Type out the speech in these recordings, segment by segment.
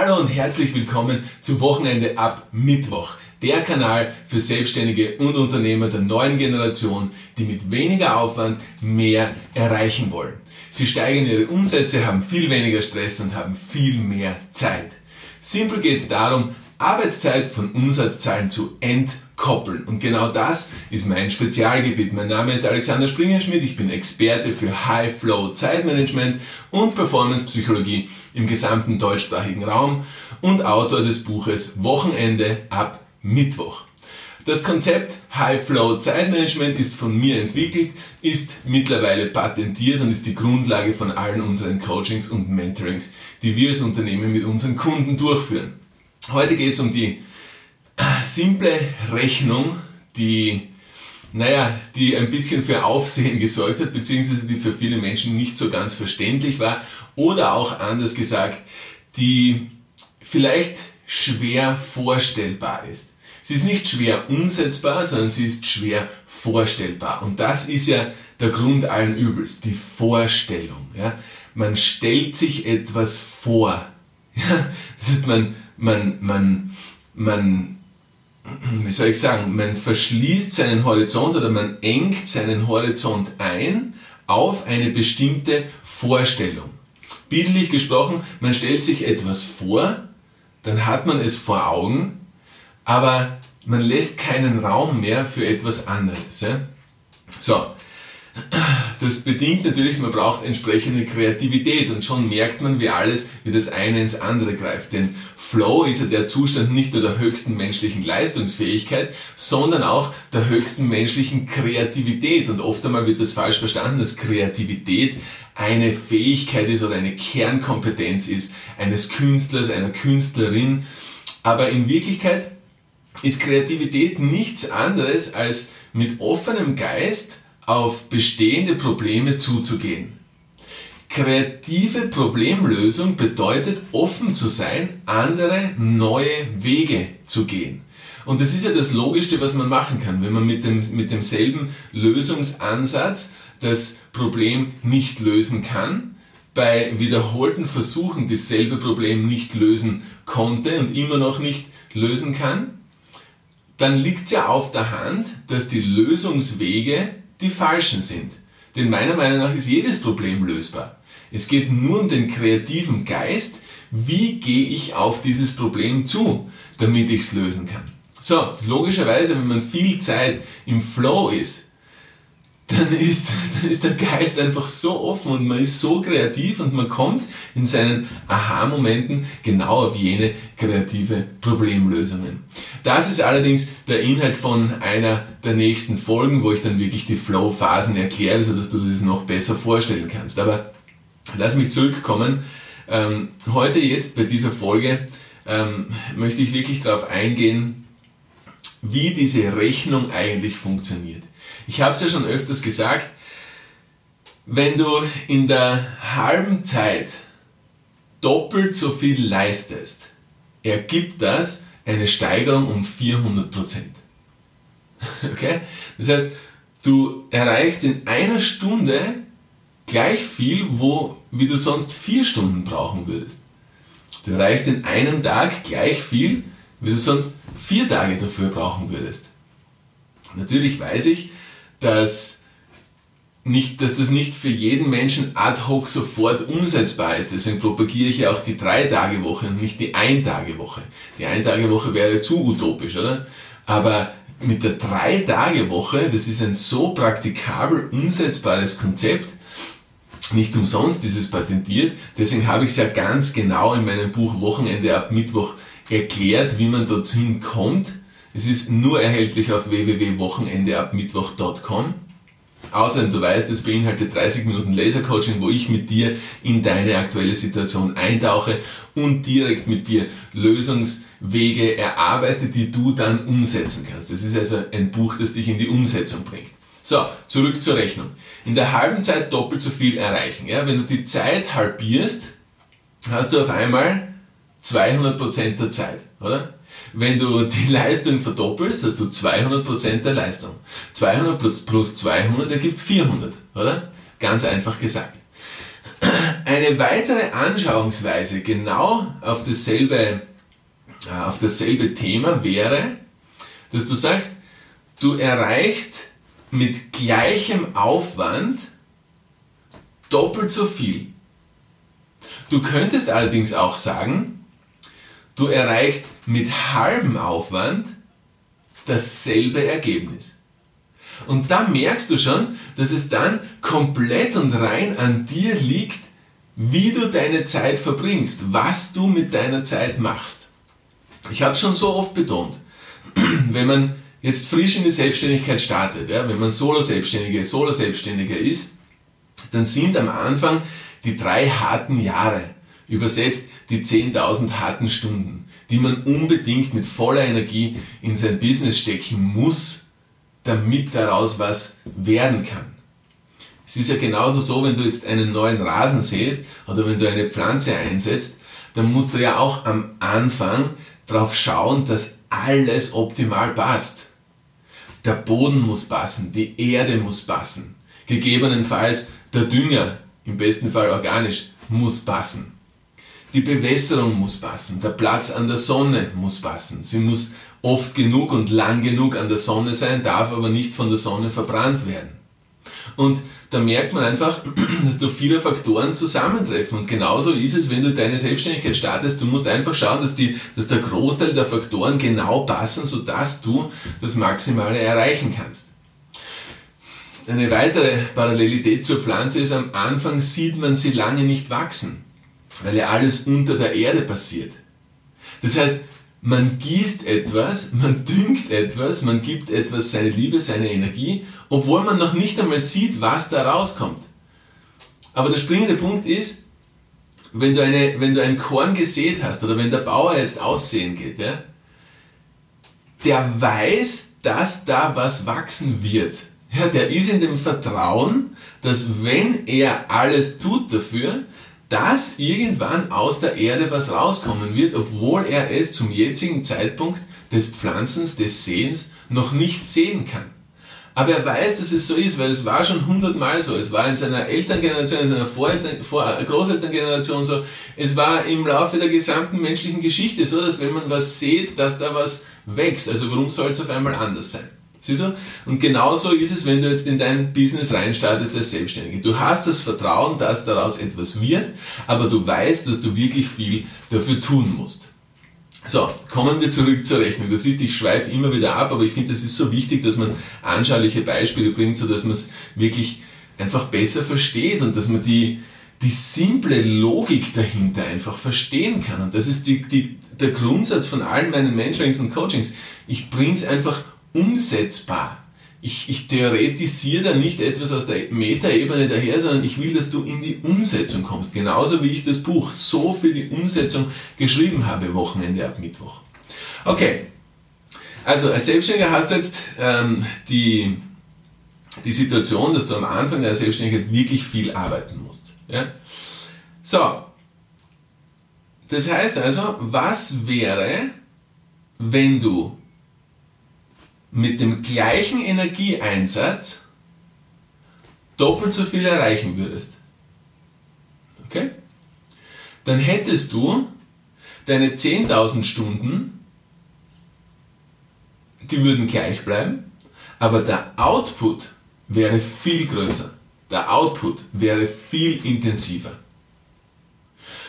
Hallo und herzlich willkommen zu Wochenende ab Mittwoch. Der Kanal für Selbstständige und Unternehmer der neuen Generation, die mit weniger Aufwand mehr erreichen wollen. Sie steigern ihre Umsätze, haben viel weniger Stress und haben viel mehr Zeit. Simpel geht es darum, Arbeitszeit von Umsatzzahlen zu entkoppeln. Und genau das ist mein Spezialgebiet. Mein Name ist Alexander Springerschmidt. Ich bin Experte für High Flow Zeitmanagement und Performance Psychologie im gesamten deutschsprachigen Raum und Autor des Buches Wochenende ab Mittwoch. Das Konzept High Flow Zeitmanagement ist von mir entwickelt, ist mittlerweile patentiert und ist die Grundlage von allen unseren Coachings und Mentorings, die wir als Unternehmen mit unseren Kunden durchführen. Heute geht es um die simple Rechnung, die, naja, die ein bisschen für Aufsehen gesorgt hat, beziehungsweise die für viele Menschen nicht so ganz verständlich war oder auch anders gesagt, die vielleicht schwer vorstellbar ist. Sie ist nicht schwer umsetzbar, sondern sie ist schwer vorstellbar. Und das ist ja der Grund allen Übels, die Vorstellung. Ja? Man stellt sich etwas vor. Ja? Das ist, man, man, man, man, wie soll ich sagen, man verschließt seinen Horizont oder man engt seinen Horizont ein auf eine bestimmte Vorstellung. Bildlich gesprochen, man stellt sich etwas vor, dann hat man es vor Augen, aber man lässt keinen Raum mehr für etwas anderes. So, das bedingt natürlich, man braucht entsprechende Kreativität und schon merkt man, wie alles, wie das eine ins andere greift. Denn Flow ist ja der Zustand nicht nur der höchsten menschlichen Leistungsfähigkeit, sondern auch der höchsten menschlichen Kreativität. Und oft einmal wird das falsch verstanden, dass Kreativität eine Fähigkeit ist oder eine Kernkompetenz ist eines Künstlers, einer Künstlerin. Aber in Wirklichkeit ist Kreativität nichts anderes als mit offenem Geist auf bestehende Probleme zuzugehen. Kreative Problemlösung bedeutet offen zu sein, andere neue Wege zu gehen. Und das ist ja das Logischste, was man machen kann, wenn man mit, dem, mit demselben Lösungsansatz das Problem nicht lösen kann, bei wiederholten Versuchen dasselbe Problem nicht lösen konnte und immer noch nicht lösen kann, dann liegt es ja auf der Hand, dass die Lösungswege die falschen sind. Denn meiner Meinung nach ist jedes Problem lösbar. Es geht nur um den kreativen Geist, wie gehe ich auf dieses Problem zu, damit ich es lösen kann. So, logischerweise, wenn man viel Zeit im Flow ist, dann ist, dann ist der Geist einfach so offen und man ist so kreativ und man kommt in seinen Aha-Momenten genau auf jene kreative Problemlösungen. Das ist allerdings der Inhalt von einer der nächsten Folgen, wo ich dann wirklich die Flow-Phasen erkläre, sodass du dir das noch besser vorstellen kannst. Aber lass mich zurückkommen. Ähm, heute jetzt bei dieser Folge ähm, möchte ich wirklich darauf eingehen, wie diese Rechnung eigentlich funktioniert. Ich habe es ja schon öfters gesagt, wenn du in der halben Zeit doppelt so viel leistest, ergibt das eine Steigerung um 400% Okay? Das heißt, du erreichst in einer Stunde gleich viel, wo, wie du sonst vier Stunden brauchen würdest. Du erreichst in einem Tag gleich viel, wie du sonst vier Tage dafür brauchen würdest. Natürlich weiß ich, dass, nicht, dass das nicht für jeden Menschen ad hoc sofort umsetzbar ist. Deswegen propagiere ich ja auch die Drei-Tage-Woche und nicht die Ein-Tage-Woche. Die Ein-Tage-Woche wäre zu utopisch, oder? Aber mit der Drei-Tage-Woche, das ist ein so praktikabel umsetzbares Konzept, nicht umsonst ist es patentiert, deswegen habe ich es ja ganz genau in meinem Buch Wochenende ab Mittwoch erklärt, wie man dorthin kommt. Es ist nur erhältlich auf www.wochenendeabmittwoch.com. Außerdem, du weißt, es beinhaltet 30 Minuten Lasercoaching, wo ich mit dir in deine aktuelle Situation eintauche und direkt mit dir Lösungswege erarbeite, die du dann umsetzen kannst. Das ist also ein Buch, das dich in die Umsetzung bringt. So, zurück zur Rechnung. In der halben Zeit doppelt so viel erreichen. Ja, wenn du die Zeit halbierst, hast du auf einmal 200% der Zeit, oder? Wenn du die Leistung verdoppelst, hast du 200% der Leistung. 200 plus 200 ergibt 400, oder? Ganz einfach gesagt. Eine weitere Anschauungsweise genau auf dasselbe, äh, auf dasselbe Thema wäre, dass du sagst, du erreichst mit gleichem Aufwand doppelt so viel. Du könntest allerdings auch sagen, du erreichst mit halbem Aufwand dasselbe Ergebnis. Und da merkst du schon, dass es dann komplett und rein an dir liegt, wie du deine Zeit verbringst, was du mit deiner Zeit machst. Ich habe schon so oft betont, wenn man jetzt frisch in die Selbstständigkeit startet, ja, wenn man Solo-Selbstständiger, Solo-Selbstständiger ist, dann sind am Anfang die drei harten Jahre, übersetzt die 10.000 harten Stunden, die man unbedingt mit voller Energie in sein Business stecken muss, damit daraus was werden kann. Es ist ja genauso so, wenn du jetzt einen neuen Rasen säst oder wenn du eine Pflanze einsetzt, dann musst du ja auch am Anfang darauf schauen, dass alles optimal passt. Der Boden muss passen, die Erde muss passen. Gegebenenfalls der Dünger, im besten Fall organisch, muss passen. Die Bewässerung muss passen, der Platz an der Sonne muss passen. Sie muss oft genug und lang genug an der Sonne sein, darf aber nicht von der Sonne verbrannt werden. Und da merkt man einfach, dass da viele Faktoren zusammentreffen. Und genauso ist es, wenn du deine Selbstständigkeit startest. Du musst einfach schauen, dass, die, dass der Großteil der Faktoren genau passen, sodass du das Maximale erreichen kannst. Eine weitere Parallelität zur Pflanze ist, am Anfang sieht man sie lange nicht wachsen, weil ja alles unter der Erde passiert. Das heißt, man gießt etwas, man düngt etwas, man gibt etwas seine Liebe, seine Energie, obwohl man noch nicht einmal sieht, was da rauskommt. Aber der springende Punkt ist, wenn du, eine, wenn du ein Korn gesät hast oder wenn der Bauer jetzt aussehen geht, ja, der weiß, dass da was wachsen wird. Ja, der ist in dem Vertrauen, dass wenn er alles tut dafür, dass irgendwann aus der Erde was rauskommen wird, obwohl er es zum jetzigen Zeitpunkt des Pflanzens, des Sehens noch nicht sehen kann. Aber er weiß, dass es so ist, weil es war schon hundertmal so. Es war in seiner Elterngeneration, in seiner Voreltern, Vor Großelterngeneration so. Es war im Laufe der gesamten menschlichen Geschichte so, dass wenn man was sieht, dass da was wächst. Also warum soll es auf einmal anders sein? Siehst du? Und genauso ist es, wenn du jetzt in dein Business reinstartest als Selbstständige. Du hast das Vertrauen, dass daraus etwas wird, aber du weißt, dass du wirklich viel dafür tun musst. So, kommen wir zurück zur Rechnung. Du siehst, ich schweife immer wieder ab, aber ich finde, es ist so wichtig, dass man anschauliche Beispiele bringt, sodass man es wirklich einfach besser versteht und dass man die, die simple Logik dahinter einfach verstehen kann. Und das ist die, die, der Grundsatz von allen meinen Mentorings und Coachings. Ich bringe es einfach umsetzbar. Ich, ich theoretisiere da nicht etwas aus der Metaebene daher, sondern ich will, dass du in die Umsetzung kommst. Genauso wie ich das Buch so für die Umsetzung geschrieben habe, Wochenende ab Mittwoch. Okay, also als Selbstständiger hast du jetzt ähm, die, die Situation, dass du am Anfang der Selbstständigkeit wirklich viel arbeiten musst. Ja? So, das heißt also, was wäre, wenn du mit dem gleichen Energieeinsatz doppelt so viel erreichen würdest. Okay? Dann hättest du deine 10.000 Stunden, die würden gleich bleiben, aber der Output wäre viel größer. Der Output wäre viel intensiver.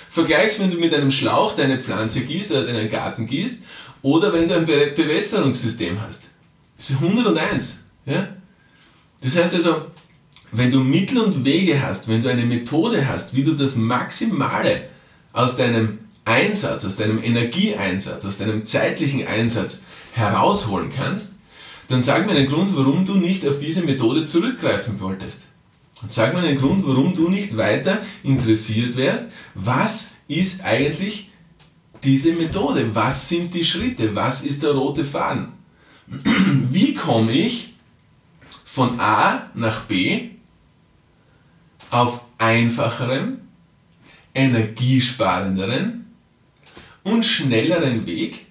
Vergleichst, wenn du mit einem Schlauch deine Pflanze gießt oder deinen Garten gießt oder wenn du ein Bewässerungssystem hast. Das ist 101. Ja? Das heißt also, wenn du Mittel und Wege hast, wenn du eine Methode hast, wie du das Maximale aus deinem Einsatz, aus deinem Energieeinsatz, aus deinem zeitlichen Einsatz herausholen kannst, dann sag mir einen Grund, warum du nicht auf diese Methode zurückgreifen wolltest. Und sag mir einen Grund, warum du nicht weiter interessiert wärst, was ist eigentlich diese Methode? Was sind die Schritte? Was ist der rote Faden? Wie komme ich von A nach B auf einfacherem, energiesparenderen und schnelleren Weg,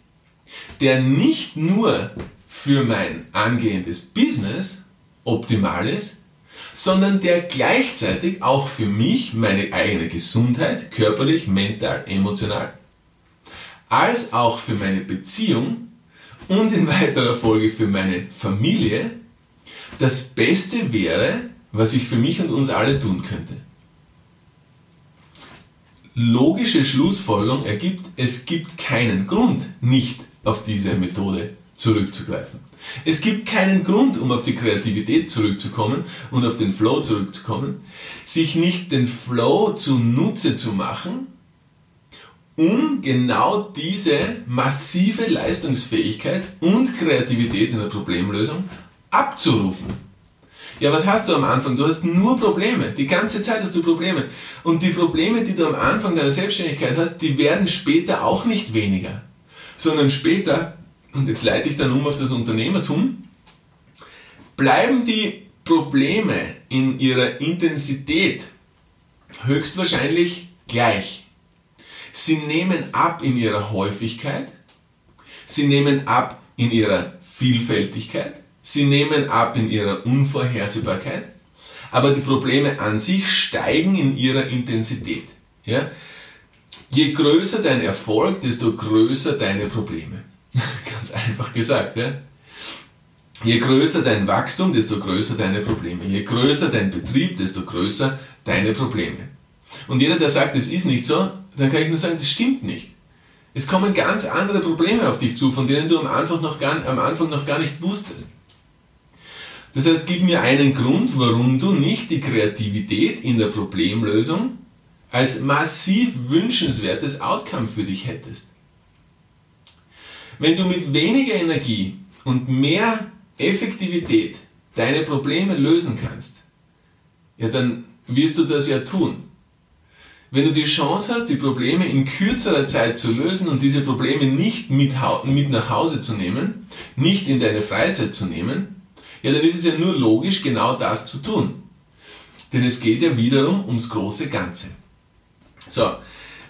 der nicht nur für mein angehendes Business optimal ist, sondern der gleichzeitig auch für mich, meine eigene Gesundheit, körperlich, mental, emotional, als auch für meine Beziehung und in weiterer Folge für meine Familie das Beste wäre, was ich für mich und uns alle tun könnte. Logische Schlussfolgerung ergibt, es gibt keinen Grund, nicht auf diese Methode zurückzugreifen. Es gibt keinen Grund, um auf die Kreativität zurückzukommen und auf den Flow zurückzukommen, sich nicht den Flow zunutze zu machen, um genau diese massive Leistungsfähigkeit und Kreativität in der Problemlösung abzurufen. Ja, was hast du am Anfang? Du hast nur Probleme. Die ganze Zeit hast du Probleme. Und die Probleme, die du am Anfang deiner Selbstständigkeit hast, die werden später auch nicht weniger. Sondern später, und jetzt leite ich dann um auf das Unternehmertum, bleiben die Probleme in ihrer Intensität höchstwahrscheinlich gleich. Sie nehmen ab in ihrer Häufigkeit, sie nehmen ab in ihrer Vielfältigkeit Sie nehmen ab in ihrer Unvorhersehbarkeit, aber die Probleme an sich steigen in ihrer Intensität. Ja? Je größer dein Erfolg, desto größer deine Probleme. Ganz einfach gesagt. Ja? Je größer dein Wachstum, desto größer deine Probleme. Je größer dein Betrieb, desto größer deine Probleme. Und jeder, der sagt, es ist nicht so, dann kann ich nur sagen, das stimmt nicht. Es kommen ganz andere Probleme auf dich zu, von denen du am Anfang noch gar, am Anfang noch gar nicht wusstest. Das heißt, gib mir einen Grund, warum du nicht die Kreativität in der Problemlösung als massiv wünschenswertes Outcome für dich hättest. Wenn du mit weniger Energie und mehr Effektivität deine Probleme lösen kannst, ja, dann wirst du das ja tun. Wenn du die Chance hast, die Probleme in kürzerer Zeit zu lösen und diese Probleme nicht mit, mit nach Hause zu nehmen, nicht in deine Freizeit zu nehmen, ja, dann ist es ja nur logisch, genau das zu tun. Denn es geht ja wiederum ums große Ganze. So,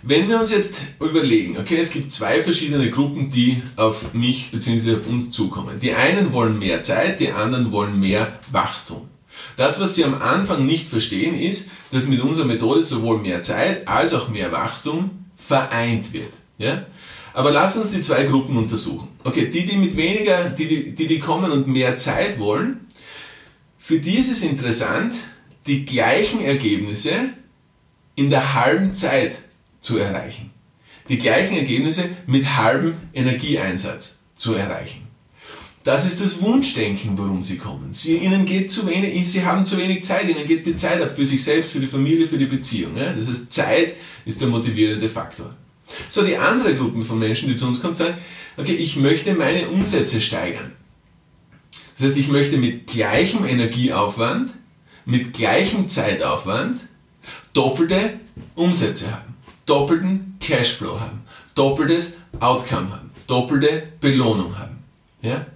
wenn wir uns jetzt überlegen, okay, es gibt zwei verschiedene Gruppen, die auf mich bzw. auf uns zukommen. Die einen wollen mehr Zeit, die anderen wollen mehr Wachstum. Das, was Sie am Anfang nicht verstehen, ist, dass mit unserer Methode sowohl mehr Zeit als auch mehr Wachstum vereint wird. Ja? Aber lass uns die zwei Gruppen untersuchen. Okay, die, die mit weniger, die, die, die kommen und mehr Zeit wollen, für die ist es interessant, die gleichen Ergebnisse in der halben Zeit zu erreichen. Die gleichen Ergebnisse mit halbem Energieeinsatz zu erreichen. Das ist das Wunschdenken, warum sie kommen. Sie, ihnen geht zu wenig, sie haben zu wenig Zeit, ihnen geht die Zeit ab für sich selbst, für die Familie, für die Beziehung. Ja? Das heißt, Zeit ist der motivierende Faktor. So, die andere Gruppe von Menschen, die zu uns kommt, sagen, okay, ich möchte meine Umsätze steigern. Das heißt, ich möchte mit gleichem Energieaufwand, mit gleichem Zeitaufwand doppelte Umsätze haben, doppelten Cashflow haben, doppeltes Outcome haben, doppelte Belohnung haben. Ja?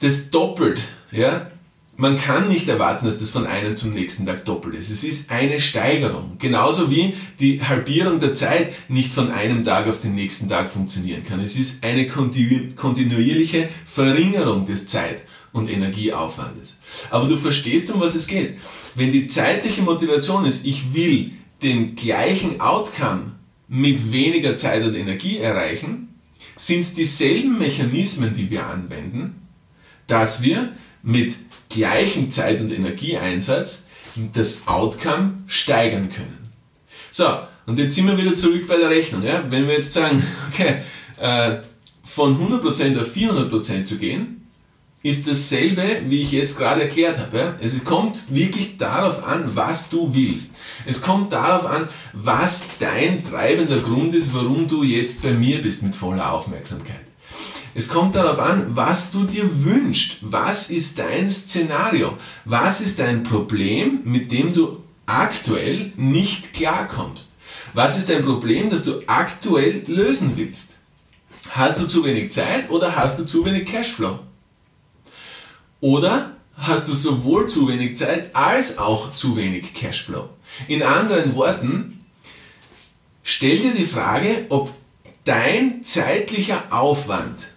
Das doppelt, ja, man kann nicht erwarten, dass das von einem zum nächsten Tag doppelt ist. Es ist eine Steigerung. Genauso wie die Halbierung der Zeit nicht von einem Tag auf den nächsten Tag funktionieren kann. Es ist eine kontinuierliche Verringerung des Zeit- und Energieaufwandes. Aber du verstehst, um was es geht. Wenn die zeitliche Motivation ist, ich will den gleichen Outcome mit weniger Zeit und Energie erreichen, sind es dieselben Mechanismen, die wir anwenden, dass wir mit gleichem Zeit- und Energieeinsatz das Outcome steigern können. So, und jetzt sind wir wieder zurück bei der Rechnung. Ja? Wenn wir jetzt sagen, okay, äh, von 100% auf 400% zu gehen, ist dasselbe, wie ich jetzt gerade erklärt habe. Ja? Es kommt wirklich darauf an, was du willst. Es kommt darauf an, was dein treibender Grund ist, warum du jetzt bei mir bist mit voller Aufmerksamkeit. Es kommt darauf an, was du dir wünschst. Was ist dein Szenario? Was ist dein Problem, mit dem du aktuell nicht klarkommst? Was ist dein Problem, das du aktuell lösen willst? Hast du zu wenig Zeit oder hast du zu wenig Cashflow? Oder hast du sowohl zu wenig Zeit als auch zu wenig Cashflow? In anderen Worten, stell dir die Frage, ob dein zeitlicher Aufwand,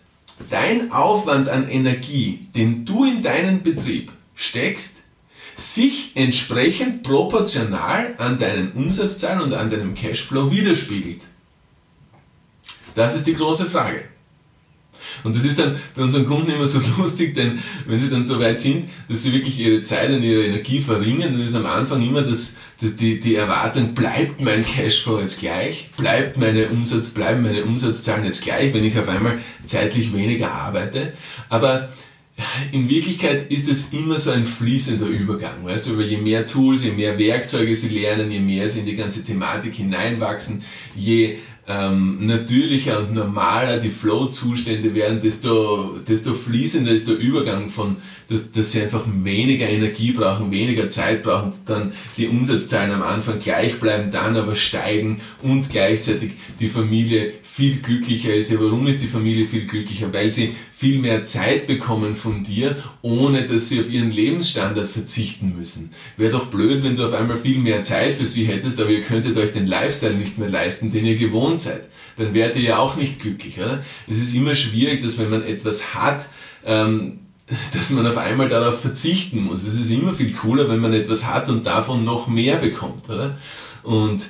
dein Aufwand an Energie, den du in deinen Betrieb steckst, sich entsprechend proportional an deinen Umsatzzahlen und an deinem Cashflow widerspiegelt. Das ist die große Frage. Und das ist dann bei unseren Kunden immer so lustig, denn wenn sie dann so weit sind, dass sie wirklich ihre Zeit und ihre Energie verringern, dann ist am Anfang immer das, die, die Erwartung, bleibt mein Cashflow jetzt gleich, bleibt meine Umsatz, bleiben meine Umsatzzahlen jetzt gleich, wenn ich auf einmal zeitlich weniger arbeite. Aber in Wirklichkeit ist es immer so ein fließender Übergang, weißt du, weil je mehr Tools, je mehr Werkzeuge sie lernen, je mehr sie in die ganze Thematik hineinwachsen, je ähm, natürlicher und normaler die Flow-Zustände werden, desto, desto fließender ist der Übergang von, dass, dass sie einfach weniger Energie brauchen, weniger Zeit brauchen, dann die Umsatzzahlen am Anfang gleich bleiben, dann aber steigen und gleichzeitig die Familie viel glücklicher ist. Ja, warum ist die Familie viel glücklicher? Weil sie viel mehr Zeit bekommen von dir, ohne dass sie auf ihren Lebensstandard verzichten müssen. Wäre doch blöd, wenn du auf einmal viel mehr Zeit für sie hättest, aber ihr könntet euch den Lifestyle nicht mehr leisten, den ihr gewohnt seid. Dann wärt ihr ja auch nicht glücklich. Oder? Es ist immer schwierig, dass wenn man etwas hat, ähm, dass man auf einmal darauf verzichten muss. Es ist immer viel cooler, wenn man etwas hat und davon noch mehr bekommt. Oder? Und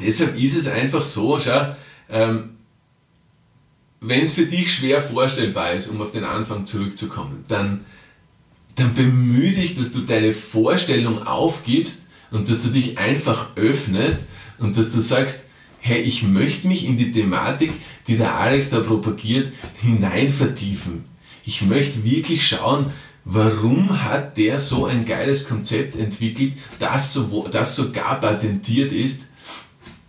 deshalb ist es einfach so, schau, ähm, wenn es für dich schwer vorstellbar ist, um auf den Anfang zurückzukommen, dann, dann bemühe dich, dass du deine Vorstellung aufgibst und dass du dich einfach öffnest und dass du sagst, hey, ich möchte mich in die Thematik, die der Alex da propagiert, hinein vertiefen. Ich möchte wirklich schauen, warum hat der so ein geiles Konzept entwickelt, das, so, das sogar patentiert ist.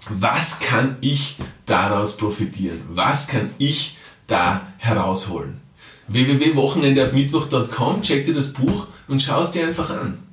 Was kann ich daraus profitieren? Was kann ich da herausholen? www.wochenendeabmittwoch.com, check dir das Buch und schau es dir einfach an.